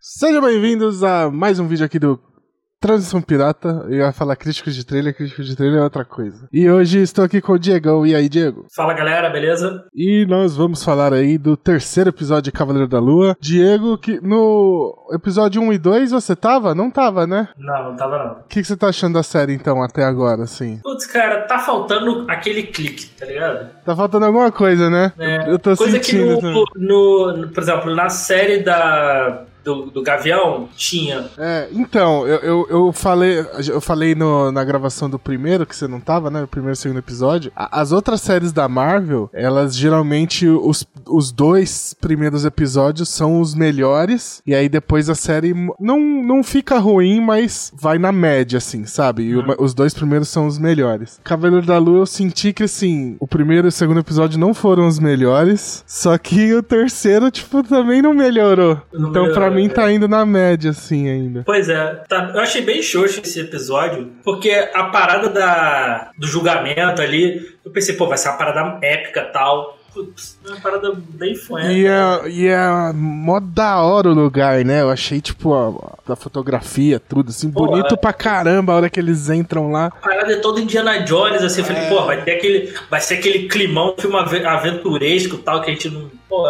Sejam bem-vindos a mais um vídeo aqui do Transição Pirata. Eu ia falar críticos de trailer, críticos de trailer é outra coisa. E hoje estou aqui com o Diegão. E aí, Diego? Fala galera, beleza? E nós vamos falar aí do terceiro episódio de Cavaleiro da Lua. Diego, que no episódio 1 e 2 você tava? Não tava, né? Não, não tava não. O que, que você tá achando da série então, até agora, assim? Putz, cara, tá faltando aquele clique, tá ligado? Tá faltando alguma coisa, né? É, Eu tô coisa sentindo. que no, no, no- por exemplo, na série da, do, do Gavião tinha. É, então, eu, eu, eu falei, eu falei no- na gravação do primeiro, que você não tava, né? O primeiro e segundo episódio. A- as outras séries da Marvel, elas geralmente, os, os dois primeiros episódios são os melhores, e aí depois a série não, não fica ruim, mas vai na média, assim, sabe? E o- os dois primeiros são os melhores. Cavaleiro da Lua, eu senti que, assim, o primeiro e o segundo episódio não foram os melhores, só que o terceiro, tipo, também não melhorou. Não então, pra melhorou, mim, tá indo na média, assim, ainda. Pois é, tá- eu achei bem xoxo esse episódio, porque a parada da, do julgamento ali, eu pensei, pô, vai ser uma parada épica e tal. Putz, é uma parada bem fué. E é, e é mó da hora o lugar, né? Eu achei, tipo, a, a fotografia, tudo, assim, Pô, bonito é. pra caramba a hora que eles entram lá. A parada é toda Indiana Jones, assim, eu falei, É. pô, vai ter aquele. Vai ser aquele climão filme ave- aventuresco e tal, que a gente não. Pô,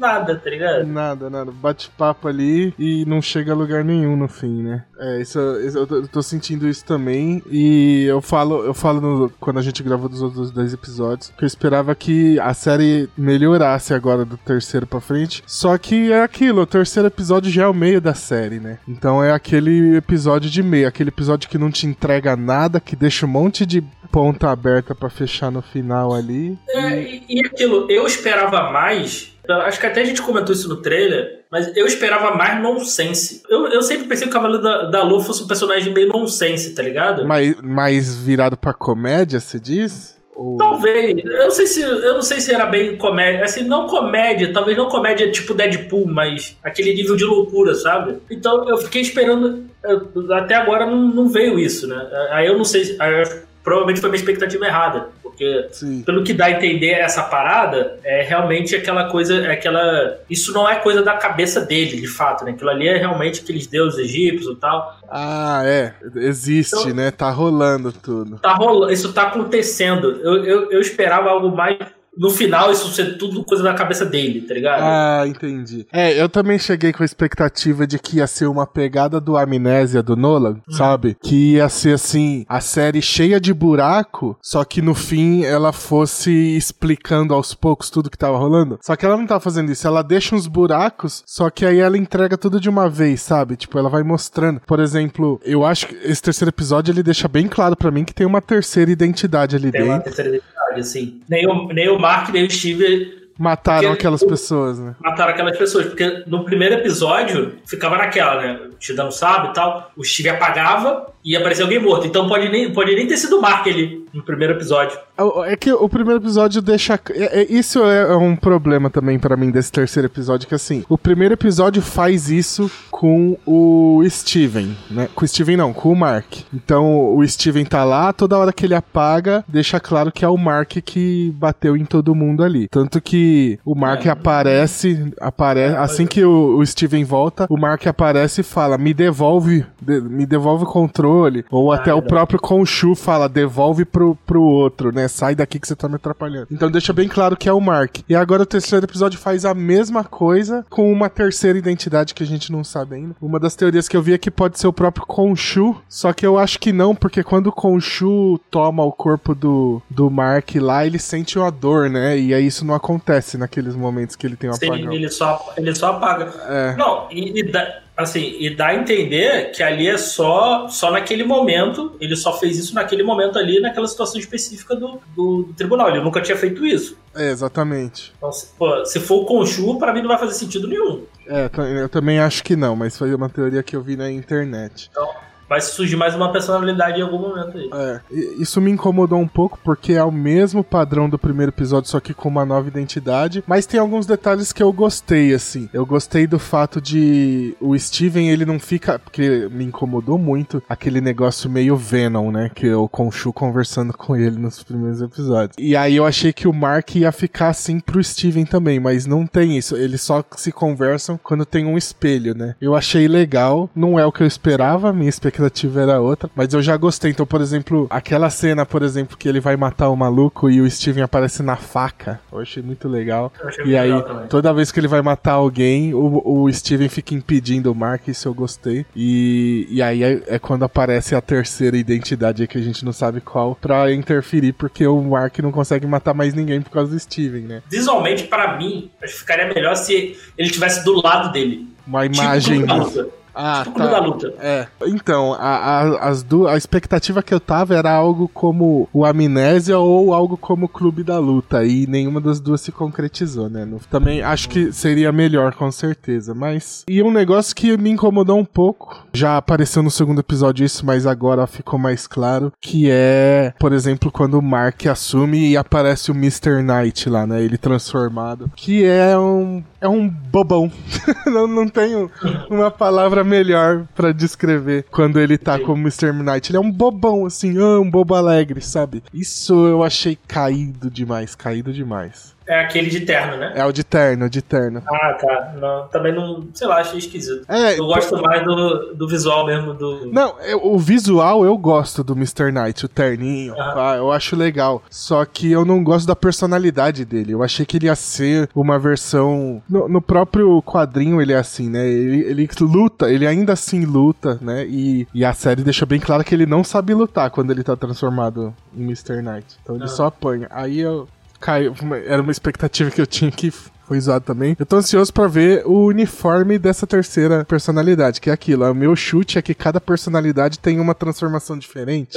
nada, tá ligado? Nada, nada. Bate-papo ali e não chega a lugar nenhum no fim, né? É, isso, isso- eu, tô, eu tô sentindo isso também. E eu falo, eu falo no- quando a gente gravou dos outros dois episódios que eu esperava que a série melhorasse agora do terceiro pra frente. Só que é aquilo, o terceiro episódio já é o meio da série, né? Então é aquele episódio de meio, aquele episódio que não te entrega nada, que deixa um monte de ponta aberta pra fechar no final ali. É, e, e aquilo, eu esperava mais. Eu Acho que até a gente comentou isso no trailer, mas eu esperava mais nonsense. Eu, eu sempre pensei que o Cavaleiro da, da Lua fosse um personagem meio nonsense, tá ligado? Mais, mais virado pra comédia, se diz? Ou... Talvez. Eu não sei se eu não sei se era bem comédia. Assim, não comédia, talvez não comédia tipo Deadpool, mas aquele nível de loucura, sabe? Então eu fiquei esperando. eu- Até agora não, não veio isso, né? Aí eu não sei. se- aí provavelmente foi minha expectativa errada. Porque Sim. pelo que dá a entender essa parada, é realmente aquela coisa, é aquela. Isso não é coisa da cabeça dele, de fato, né? Aquilo ali é realmente aqueles deuses egípcios e tal. Ah, é. Existe, Então- né? Tá rolando tudo. Tá rolando, isso tá acontecendo. Eu, eu, eu esperava algo mais. No final, isso ser tudo coisa da cabeça dele, tá ligado? Ah, entendi. É, eu também cheguei com a expectativa de que ia ser uma pegada do Amnésia do Nolan, sabe? Que ia ser assim, a série cheia de buraco, só que no fim ela fosse explicando aos poucos tudo que tava rolando. Só que ela não tá fazendo isso, ela deixa uns buracos, só que aí ela entrega tudo de uma vez, sabe? Tipo, ela vai mostrando. Por exemplo, eu acho que esse terceiro episódio ele deixa bem claro pra mim que tem uma terceira identidade ali Tem uma dentro. terceira identidade, assim. Nem o, nem o Mark, nem o Steve Mataram Porque aquelas o- pessoas, né? mataram aquelas pessoas. Porque no primeiro episódio ficava naquela, né? Te dando sabe e tal. O Steve apagava e aparecia alguém morto. Então pode nem, pode nem ter sido o Mark ali no primeiro episódio. É que o primeiro episódio deixa. é- é- isso é um problema também pra mim desse terceiro episódio, que assim, o primeiro episódio faz isso com o Steven, né? Com o Steven não, com o Mark. Então o Steven tá lá, toda hora que ele apaga, deixa claro que é o Mark que bateu em todo mundo ali. Tanto que o Mark É. aparece, aparece assim que o, o Steven volta, o Mark aparece e fala: "Me devolve, de- me devolve o controle". Ou até o próprio Khonshu fala: "Devolve pro, pro outro, né? Sai daqui que você tá me atrapalhando". Então deixa bem claro que é o Mark. E agora o terceiro episódio faz a mesma coisa com uma terceira identidade que a gente não sabe ainda. Uma das teorias que eu vi é que pode ser o próprio Khonshu, só que eu acho que não, porque quando o Khonshu toma o corpo do, do Mark lá, ele sente uma dor, né? E aí isso não acontece naqueles momentos que ele tem um Sim, apagão. ele, só, ele só apaga. É. Não, e, e dá, assim, e dá a entender que ali é só, só naquele momento, ele só fez isso naquele momento ali, naquela situação específica do, do, do tribunal. Ele nunca tinha feito isso. É, exatamente. Então, se, pô, se for o Conchu, pra mim não vai fazer sentido nenhum. É, eu também acho que não, mas foi uma teoria que eu vi na internet. Então, vai surgir mais uma personalidade em algum momento aí. É, isso me incomodou um pouco porque é o mesmo padrão do primeiro episódio, só que com uma nova identidade. Mas tem alguns detalhes que eu gostei, assim. Eu gostei do fato de o Steven, ele não fica. Porque me incomodou muito aquele negócio meio Venom, né? Que o Conchu conversando com ele nos primeiros episódios. E aí eu achei que o Mark ia ficar assim pro Steven também, mas não tem isso. Eles só se conversam quando tem um espelho, né? Eu achei legal, não é o que eu esperava, minha expectativa era outra, mas eu já gostei. Então, por exemplo, aquela cena, por exemplo, que ele vai matar o maluco e o Steven aparece na faca, eu achei muito legal. achei e aí, legal toda vez que ele vai matar alguém, o, o Steven fica impedindo o Mark, isso eu gostei. E, e aí é, é quando aparece a terceira identidade aí que a gente não sabe qual, pra interferir, porque o Mark não consegue matar mais ninguém por causa do Steven, né? Visualmente, pra mim, acho que ficaria melhor se ele estivesse do lado dele. Uma imagem. Tipo. Ah, Tipo Clube da Luta. É. Então, a, a, as du a expectativa que eu tava era algo como o Amnésia ou algo como o Clube da Luta. E nenhuma das duas se concretizou, né? No- também acho que seria melhor, com certeza. Mas. E um negócio que me incomodou um pouco. Já apareceu no segundo episódio isso, mas agora ficou mais claro. Que é, por exemplo, quando o Mark assume e aparece o Mr. Knight lá, né? Ele transformado. Que é um. É um bobão. não, não tenho uma palavra melhor pra descrever quando ele tá Sim. como Mr. Knight. Ele é um bobão, assim, ah, um bobo alegre, sabe? Isso eu achei caído demais, caído demais. É aquele de terno, né? É o de terno, o de terno. Ah, tá. Não, também não. Sei lá, achei esquisito. É, Eu gosto mais do, do visual mesmo do. Não, eu- o visual eu gosto do Mr. Knight, o terninho, pá, eu acho legal. Só que eu não gosto da personalidade dele. Eu achei que ele ia ser uma versão. No, no próprio quadrinho ele é assim, né? Ele, ele luta, ele ainda assim luta, né? E, e a série deixa bem claro que ele não sabe lutar quando ele tá transformado em Mr. Knight. Então ele Aham. só apanha. Aí eu. Caiu, era uma expectativa que eu tinha que foi zoado também. Eu tô ansioso pra ver o uniforme dessa terceira personalidade, que é aquilo. O meu chute é que cada personalidade tem uma transformação diferente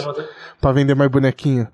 pra vender mais bonequinho.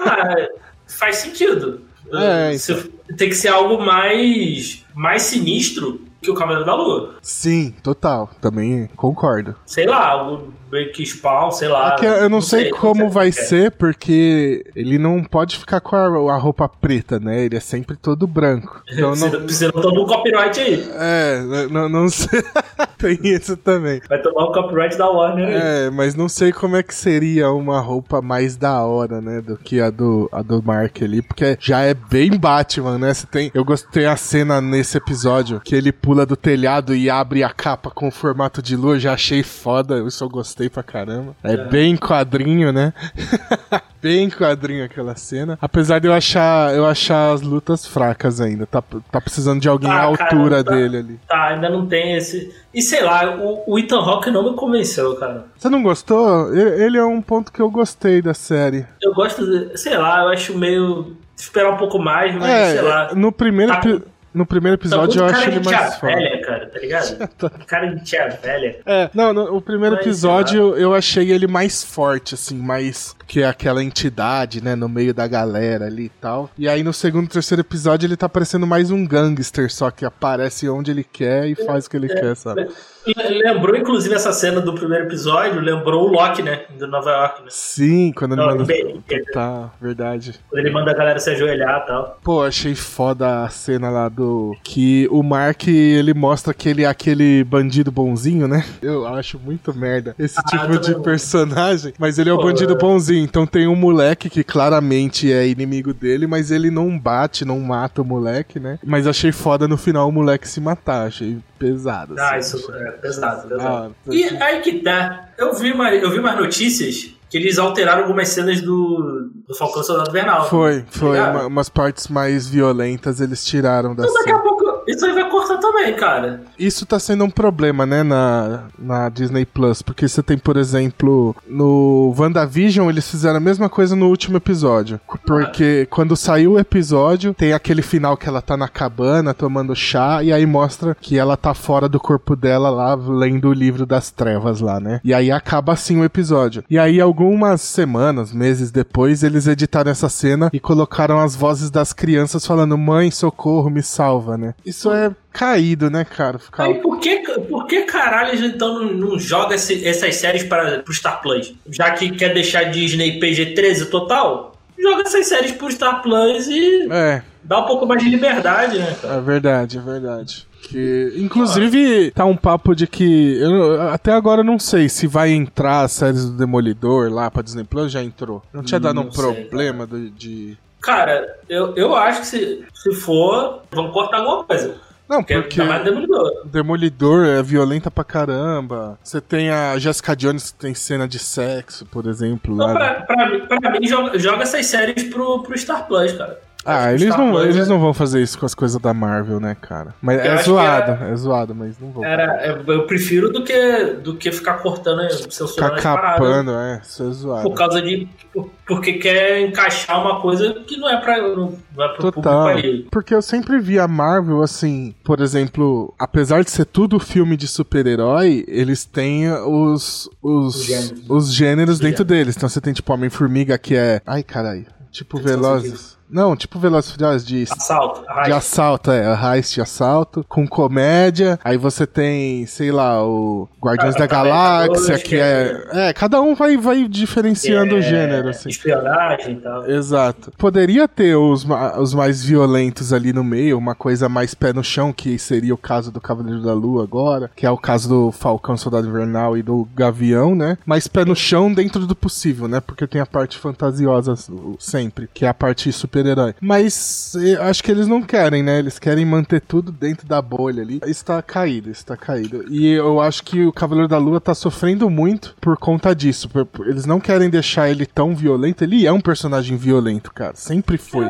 Ah, faz sentido. É, Se- Tem que ser algo mais, mais sinistro que o Cavaleiro da Lua. Sim, total. Também concordo. Sei lá, meio que spawn, sei lá. É eu não, sei, como sei vai o é. ser, porque ele não pode ficar com a, a roupa preta, né? Ele é sempre todo branco. Então Você não. precisa tomar um copyright aí. É, não, não sei. Tem isso também. Vai tomar o copyright da Warner aí. É, mas não sei como é que seria uma roupa mais da hora, né, do que a do, a do Mark ali, porque já é bem Batman, né? Você tem, eu gostei a cena nesse episódio que ele pula do telhado e abre a capa com o formato de lua, já achei foda, isso eu gostei pra caramba. É, bem quadrinho, né? bem quadrinho aquela cena. Apesar de eu achar, eu achar as lutas fracas ainda, tá, tá precisando de alguém Ah, à cara, altura tá. dele ali. Tá, ainda não tem esse. E sei lá, o, o Ethan Hawke não me convenceu, cara. Você não gostou? Ele é um ponto que eu gostei da série. Eu gosto de. Sei lá, eu acho meio. Esperar um pouco mais, mas é, sei lá. no primeiro, Tá- no primeiro Tá episódio eu acho cara ele mais foda. velha, cara, tá ligado? cara de tia velha. É, não, no, o primeiro Mas, episódio eu achei ele mais forte, assim, mais que é aquela entidade, né, no meio da galera ali e tal. E aí no segundo e terceiro episódio ele tá parecendo mais um gangster, só que aparece onde ele quer e faz o que ele quer, sabe? Le- Lembrou, inclusive, essa cena do primeiro episódio, lembrou o Loki, né? Do Nova York, né? Sim, quando ele Não, manda. bem, Tá, verdade. Quando ele manda a galera se ajoelhar e tal. Pô, achei foda a cena lá do. Que o Mark ele mostra que ele é aquele bandido bonzinho, né? Eu acho muito merda esse Ah, tipo de personagem. Mas ele é o Pô, bandido é. Bonzinho. Então tem um moleque que claramente é inimigo dele, mas ele não bate, não mata o moleque, né? Mas achei foda no final o moleque se matar. Achei pesado. Ah, assim. isso é pesado, pesado. Ah, E aí que tá. Eu vi, uma, eu vi umas notícias que eles alteraram algumas cenas do, do Falcão Soldado Invernal. Foi, foi. Ligado? uma- umas partes mais violentas eles tiraram da Então daqui cena. a pouco isso aí vai cortar também, cara. Isso tá sendo um problema, né, na, na Disney Plus, porque você tem, por exemplo, no WandaVision eles fizeram a mesma coisa no último episódio. Porque quando saiu o episódio, tem aquele final que ela tá na cabana tomando chá, e aí mostra que ela tá fora do corpo dela lá, lendo o livro das trevas lá, né? E aí acaba assim o episódio. E aí, algumas semanas, meses depois, eles editaram essa cena e colocaram as vozes das crianças falando: Mãe, socorro, me salva, né? Isso isso é caído, né, cara? Ficar... Aí por que, por que caralho eles então não, não joga esse, essas séries para pro Star Plus? Já que quer deixar Disney PG-13 total, joga essas séries pro Star Plus e É, dá um pouco mais de liberdade, né, cara? é verdade, é verdade. Que, inclusive, tá um papo de que. Eu, até agora eu não sei se vai entrar as séries do Demolidor lá pra Disney Plus, já entrou. Não tinha dado Não um sei, problema do- de. Cara, eu, eu acho que se, se for, vamos cortar alguma coisa. Não, Porque porque. mais demolidor. Demolidor é violenta pra caramba. Você tem a Jessica Jones que tem cena de sexo, por exemplo. Então, Lá. pra, pra, pra mim, joga, joga essas séries pro, pro Star Plus, cara. Ah, eles não, eles é- não vão fazer isso com as coisas da Marvel, né, cara? Mas Eu é zoado, era- é zoado, mas não vão. Era, eu, prefiro do que, do que ficar cortando, censurando Ficar capando, é, isso é zoado. Por causa de. por- Porque quer encaixar uma coisa que não é pra. Não, não é pro Total. Porque eu sempre vi a Marvel assim, por exemplo, apesar de ser tudo filme de super-herói, eles têm os os, Os gêneros. os gêneros Os dentro deles. Então você tem tipo Homem-Formiga que é, ai caralho, tipo Velozes. Não, tipo Velozes Furiosos de Assalto. de arraste. assalto, é, heist de assalto, com comédia. Aí você tem, sei lá, o Guardiões Ah, da Galáxia, que que é. É, cada um vai, vai diferenciando o É, gênero, assim. Espionagem e tal. Exato. Poderia ter os, os mais violentos ali no meio, uma coisa mais pé no chão, que seria o caso do Cavaleiro da Lua agora, que é o caso do Falcão Soldado Invernal e do Gavião, né? Mas pé no chão dentro do possível, né? Porque tem a parte fantasiosa o- sempre, que é a parte super-herói. Mas eh, acho que eles não querem, né? Eles querem manter tudo dentro da bolha ali. Está caído, está caído. E eu acho que o Cavaleiro da Lua tá sofrendo muito por conta disso. Por- por- Eles não querem deixar ele tão violento. Ele é um personagem violento, cara. Sempre foi.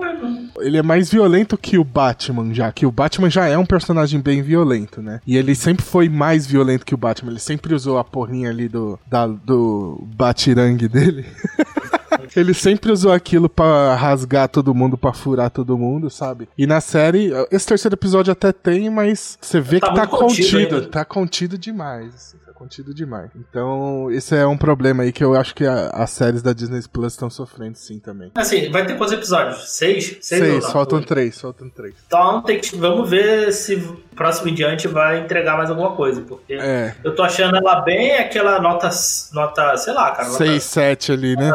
Ele é mais violento que o Batman, já. Que o Batman já é um personagem bem violento, né? E ele sempre foi mais violento que o Batman. Ele sempre usou a porrinha ali do, da, do batirangue dele. Ele sempre usou aquilo pra rasgar todo mundo, pra furar todo mundo, sabe? E na série, esse terceiro episódio até tem, mas você vê Tá que tá contido contido. Tá contido demais. assim, Tá contido demais. Então, esse é um problema aí que eu acho que a- as séries da Disney Plus estão sofrendo sim também. Assim, vai ter quantos episódios? Seis? Seis, Seis, não? faltam três, faltam três. Então tem que, vamos ver se próximo em diante vai entregar mais alguma coisa. Porque É, eu tô achando ela bem aquela nota, nota sei lá, cara. Nota, seis, sete ali, né?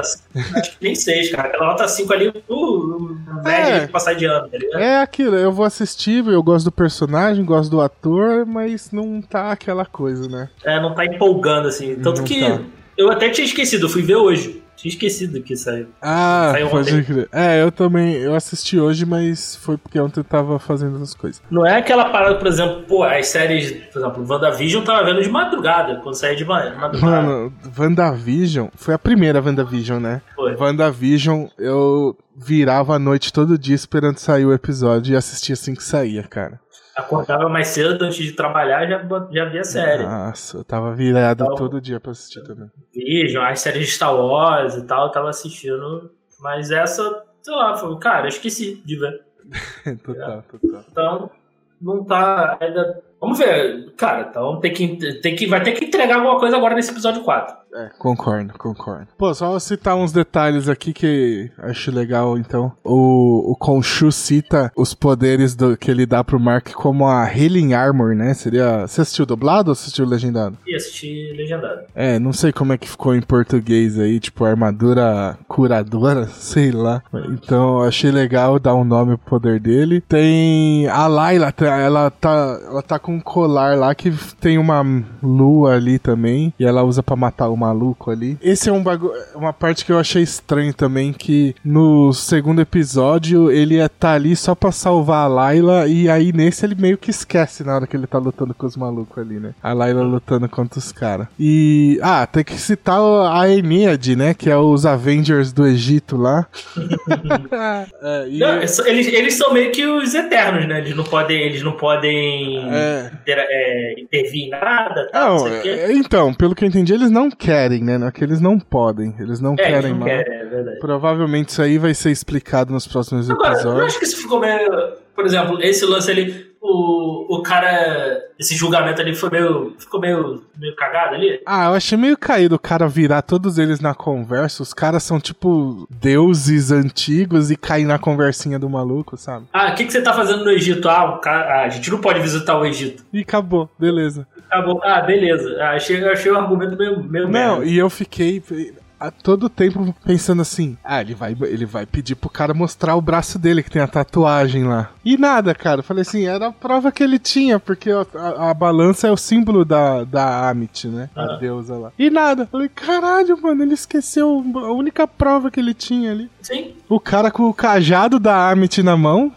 Acho que nem seis, cara. Aquela nota 5 ali, uh, média É. de passar de ano, tá ligado? É aquilo, eu vou assistir, eu gosto do personagem, gosto do ator, mas não tá aquela coisa, né? É, não tá empolgando, assim. Tanto Não que tá. eu até tinha esquecido, eu fui ver hoje. Tinha esquecido que saiu. Ah, Saiu pode crer. É, eu também, eu assisti hoje, mas foi porque ontem eu tava fazendo outras coisas. Não é aquela parada, por exemplo, pô, as séries, por exemplo, WandaVision eu tava vendo de madrugada, quando saía de madrugada. Mano, WandaVision, foi a primeira WandaVision, né? Foi. WandaVision, eu virava a noite todo dia esperando sair o episódio e assistia assim que saía, cara. Acordava mais cedo antes de trabalhar já, já via a série. Nossa, eu tava virado Então- todo dia pra assistir também. Vision, as séries de Star Wars e tal, eu tava assistindo. Mas essa, sei lá, foi, cara, eu esqueci de ver. total, total. Então, não tá ainda. Vamos ver, cara, então tem que, tem que, vai ter que entregar alguma coisa agora nesse episódio 4. É, concordo, concordo. Pô, só citar uns detalhes aqui que acho legal, então. O, o Khonshu cita os poderes do, que ele dá pro Mark como a Healing Armor, né? Seria... Você assistiu dublado ou assistiu legendado? E assistir legendado. É, não sei como é que ficou em português aí, tipo, armadura curadora, sei lá. Então, achei legal dar um nome pro poder dele. Tem a Layla, tá- ela tá, ela tá com um colar lá que tem uma lua ali também, e ela usa pra matar o maluco ali. Esse é um bagulho, uma parte que eu achei estranho também, que no segundo episódio ele ia tá ali só pra salvar a Layla, e aí nesse ele meio que esquece na hora que ele tá lutando com os malucos ali, né? A Layla lutando contra os caras. E, ah, tem que citar a Ennead, né? Que é os Avengers do Egito lá. é, e- Não, eles, eles são meio que os eternos, né? Eles não podem, eles não podem É. inter- é, intervir em nada, tal, não, Não, é, então, pelo que eu entendi, eles não querem, né? Não é que eles não podem, eles não É, eles querem não mais. querem, é verdade. Provavelmente isso aí vai ser explicado nos próximos Agora, eu episódios. acho que isso ficou meio. Por exemplo, esse lance ali. o, o cara. Esse julgamento ali foi meio. ficou meio, meio cagado ali? Ah, eu achei meio caído o cara virar todos eles na conversa. Os caras são tipo deuses antigos e cair na conversinha do maluco, sabe? Ah, o que, que você tá fazendo no Egito? Ah, cara, ah, a gente não pode visitar o Egito. E acabou, beleza. Acabou. Ah, beleza. Ah, achei, achei o argumento meio, meio Não, merda. e eu fiquei a todo tempo pensando assim: ah, ele vai, ele vai pedir pro cara mostrar o braço dele que tem a tatuagem lá. E nada, cara. Eu falei assim: era a prova que ele tinha, porque a, a, a balança é o símbolo da, da Amit, né? A Ah. deusa lá. E nada. Eu falei: caralho, mano, ele esqueceu a única prova que ele tinha ali. Sim. O cara com o cajado da Amit na mão.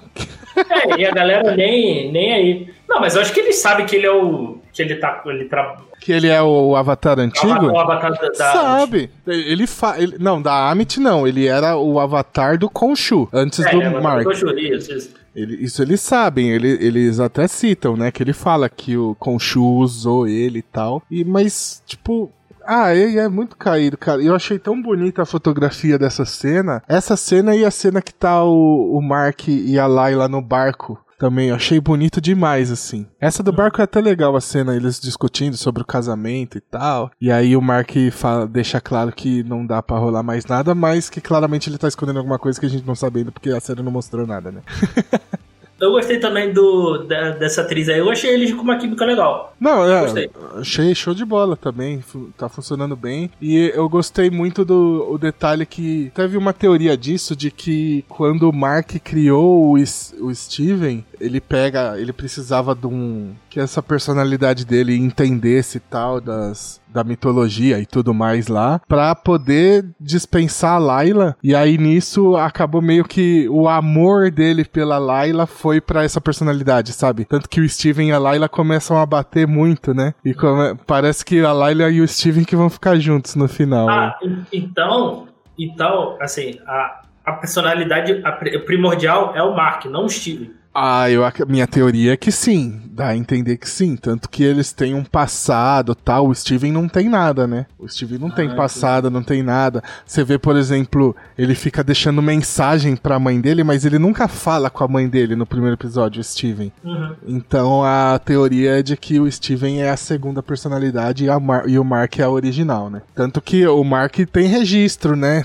É, e a galera nem, nem aí. Não, mas eu acho que ele sabe que ele é o. que ele tá. Ele tra... Que ele é o avatar antigo? O avatar da. da- Sabe. Ele fa... ele- Não, da Amit não. Ele era o avatar do Khonshu, antes É, do é, Mark. do Shuri, isso, isso. Ele- isso eles sabem, ele- eles até citam, né? Que ele fala que o Khonshu usou ele e tal. E, mas, tipo. Ah, ele é muito caído, cara. Eu achei tão bonita a fotografia dessa cena. Essa cena e a cena que tá o, o Mark e a Layla no barco. Também, eu achei bonito demais, assim. Essa do barco é até legal a cena, eles discutindo sobre o casamento e tal. E aí o Mark fala, deixa claro que não dá pra rolar mais nada, mas que claramente ele tá escondendo alguma coisa que a gente não sabendo, porque a série não mostrou nada, né? Eu gostei também do, da- dessa atriz aí. Eu achei eles com uma química legal. Não, é, Gostei. achei show de bola também, tá funcionando bem. E eu gostei muito do o detalhe que teve uma teoria disso, de que quando o Mark criou o, o Steven, ele pega, ele precisava de um, que essa personalidade dele entendesse e tal, das, da mitologia e tudo mais lá, pra poder dispensar a Layla. E aí nisso acabou meio que o amor dele pela Layla foi pra essa personalidade, sabe? Tanto que o Steven e a Layla começam a bater muito, né? E come- parece que a Layla e o Steven que vão ficar juntos no final. né? Ah, en- então. Então, assim, a, a personalidade primordial é o Mark, não o Steven. Ah, eu, a minha teoria é que sim. Dá a entender que sim. Tanto que eles têm um passado tal. O Steven não tem nada, né? O Steven não tem Ah, passado, não tem nada. Você vê, por exemplo, ele fica deixando mensagem pra mãe dele, mas ele nunca fala com a mãe dele no primeiro episódio, o Steven. Uhum. Então a teoria é de que o Steven é a segunda personalidade e, e o Mark é a original, né? Tanto que o Mark tem registro, né?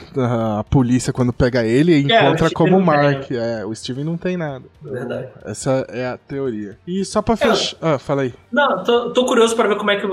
A polícia, quando pega ele, encontra É, o Steven como tem, Mark. É, o Steven não tem nada. Verdade. Essa é a teoria. E só pra fechar. Ah, fala aí. Não, tô, tô curioso pra ver como é, que,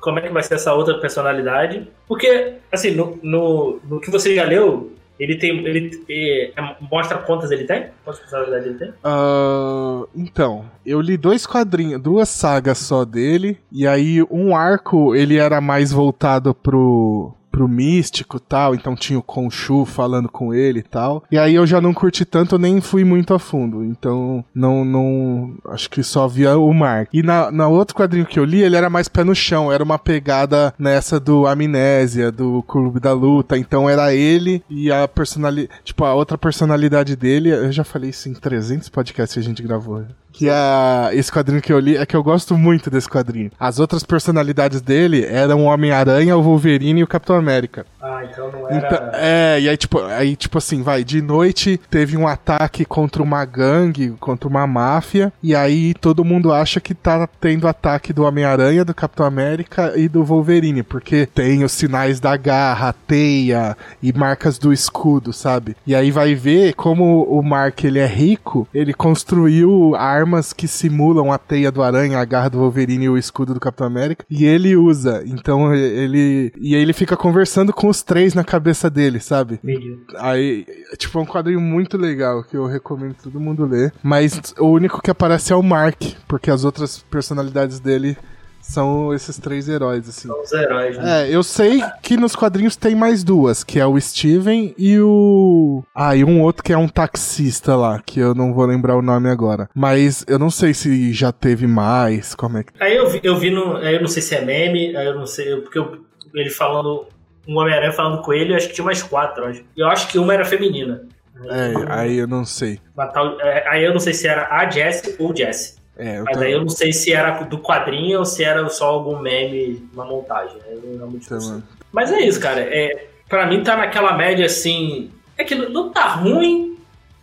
como é que vai ser essa outra personalidade. Porque, assim, no, no, no que você já leu, ele tem. Ele, é, mostra quantas ele tem? Quantas personalidades ele tem? Ah, então, eu li dois quadrinhos, duas sagas só dele, e aí um arco ele era mais voltado pro pro místico tal, então tinha o Khonshu falando com ele e tal. E aí eu já não curti tanto, nem fui muito a fundo. Então, não não acho que só via o Mark. E na, na outro quadrinho que eu li, ele era mais pé no chão, era uma pegada nessa do Amnésia, do Clube da Luta. Então era ele e a personalidade, tipo, a outra personalidade dele, eu já falei isso em 300 podcasts que a gente gravou. Que a, esse quadrinho que eu li é que eu gosto muito desse quadrinho. As outras personalidades dele eram o Homem-Aranha, o Wolverine e o Capitão América. Ah, então não era. Então, é, e aí tipo, aí, tipo assim, vai, de noite teve um ataque contra uma gangue, contra uma máfia, e aí todo mundo acha que tá tendo ataque do Homem-Aranha, do Capitão América e do Wolverine, porque tem os sinais da garra, teia e marcas do escudo, sabe? E aí vai ver como o Mark ele é rico, ele construiu armas que simulam a teia do aranha, a garra do Wolverine e o escudo do Capitão América, e ele usa. Então ele e aí ele fica conversando com os três na cabeça dele, sabe? Entendi. Aí, tipo, é um quadrinho muito legal que eu recomendo todo mundo ler. Mas o único que aparece é o Mark, porque as outras personalidades dele são esses três heróis, assim. São os heróis, né? É, eu sei que nos quadrinhos tem mais duas, que é o Steven e o. Ah, e um outro que é um taxista lá, que eu não vou lembrar o nome agora. Mas eu não sei se já teve mais, como é que. Aí eu vi, eu vi no. Aí eu não sei se é meme, aí eu não sei. Porque eu- ele falando. Um Homem-Aranha falando com ele, eu acho que tinha mais quatro, eu acho. E eu acho que uma era feminina. É, aí eu não sei. Tal- é, aí eu não sei se era a Jessie ou Jessie. É, Mas aí eu não sei se era do quadrinho ou se era só algum meme, uma montagem. Eu não sei. Então, Mas é isso, cara. É, pra mim tá naquela média assim. É que não- não tá ruim,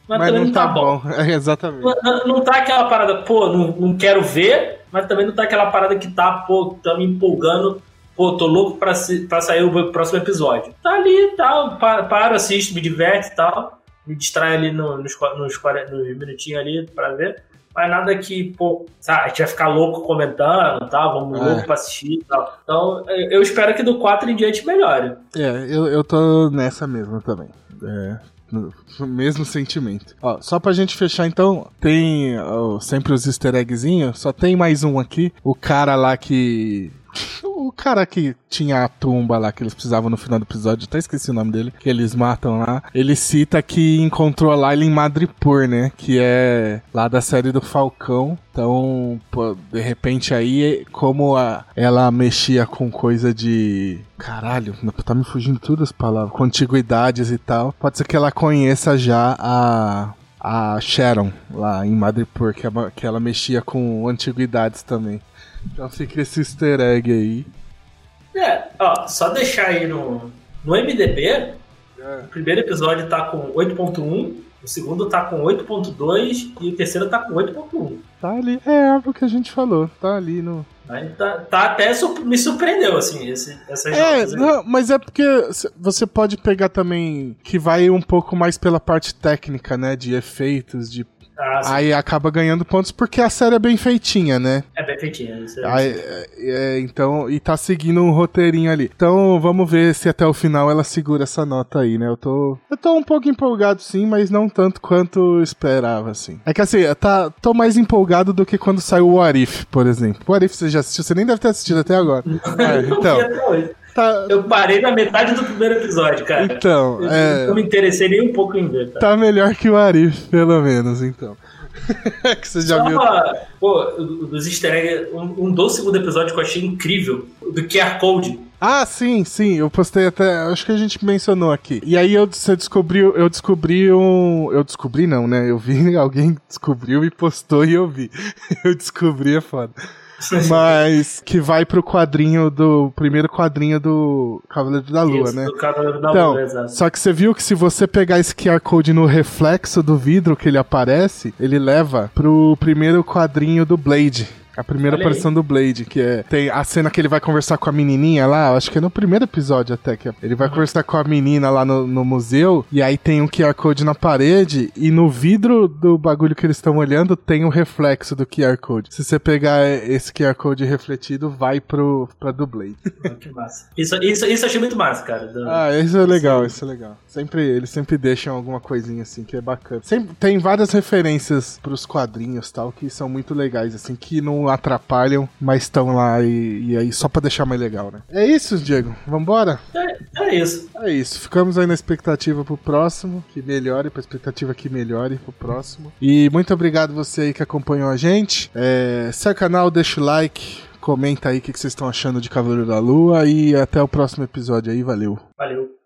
mas, mas também não tá, tá bom. bom. É, exatamente. Não, não, tá aquela parada, pô, não, não quero ver, mas também não tá aquela parada que tá, pô, tá me empolgando. Pô, tô louco pra, pra sair o próximo episódio. Tá ali e tal, paro, assisto, me diverte e tal. Me distrai ali no, nos, nos, nos minutinhos ali pra ver. Mas nada que, pô, sabe, a gente vai ficar louco comentando, tá? Vamos é. louco pra assistir e tal. Então, eu espero que do 4 em diante melhore. É, eu, eu tô nessa mesma também. É, mesmo sentimento. Ó, só pra gente fechar então, tem ó, sempre os easter eggzinhos, só tem mais um aqui. O cara lá que o cara que tinha a tumba lá que eles precisavam no final do episódio, até esqueci o nome dele, que eles matam lá. Ele cita que encontrou a Laila em Madripoor, né? Que é lá da série do Falcão. Então, pô, de repente aí, como a, ela mexia com coisa de. Caralho, tá me fugindo todas as palavras. Com antiguidades e tal. Pode ser que ela conheça já a a Sharon lá em Madripoor, que, que ela mexia com antiguidades também. Então fica esse easter egg aí. É, ó, só deixar aí no, no MDB, é. o primeiro episódio tá com 8.1, o segundo tá com 8.2 e o terceiro tá com 8.1. Tá ali, é, é o que a gente falou, tá ali no... Tá, tá, até me surpreendeu, assim, esse, essas É, não, mas é porque você pode pegar também que vai um pouco mais pela parte técnica, né? De efeitos, de ah, aí acaba ganhando pontos porque a série é bem feitinha, né? É bem feitinha, isso é aí, é, é, Então, e tá seguindo um roteirinho ali. Então, vamos ver se até o final ela segura essa nota aí, né? Eu tô. Eu tô um pouco empolgado sim, mas não tanto quanto esperava, assim. É que assim, tá, tô mais empolgado do que quando saiu o Arif, por exemplo. O Arif você já assistiu? Você nem deve ter assistido até agora. é, então. Tá... Eu parei na metade do primeiro episódio, cara. Então, eu, é... não me interessei nem um pouco em ver. Tá, tá melhor que o Arif, pelo menos, então. que você já Só, viu. Pô, dos easter eggs, um, um doce segundo episódio que eu achei incrível, do QR Code. Ah, sim, sim, eu postei até, acho que a gente mencionou aqui. E aí eu, você descobriu, eu descobri um, eu descobri não, né? Eu vi alguém descobriu e postou e eu vi. Eu descobri é foda. mas que vai pro quadrinho do. Primeiro quadrinho do Cavaleiro da Lua, Isso, né? Do Cavaleiro da então, Lua, exato. Só que você viu que se você pegar esse QR Code no reflexo do vidro que ele aparece, ele leva pro primeiro quadrinho do Blade. A primeira Olha aparição aí. do Blade, que é. Tem a cena que ele vai conversar com a menininha lá, acho que é no primeiro episódio até, que é, ele vai uhum. conversar com a menina lá no, no, museu, e aí tem um QR Code na parede, e no vidro do bagulho que eles estão olhando tem o um reflexo do QR Code. Se você pegar esse QR Code refletido, vai pro, pra do Blade. que massa. Isso, isso, isso eu achei muito massa, cara. Do... Ah, isso é legal, isso é legal. Sempre, eles sempre deixam alguma coisinha assim que é bacana. Sempre, tem várias referências pros quadrinhos tal, que são muito legais, assim, que não atrapalham, mas estão lá e, e, aí só pra deixar mais legal, né? É isso, Diego. Vambora? É, é isso. É isso. Ficamos aí na expectativa pro próximo, que melhore, pra expectativa que melhore pro próximo. E muito obrigado você aí que acompanhou a gente. É, se é canal, deixa o like, comenta aí o que vocês estão achando de Cavaleiro da Lua e até o próximo episódio aí. Valeu. Valeu.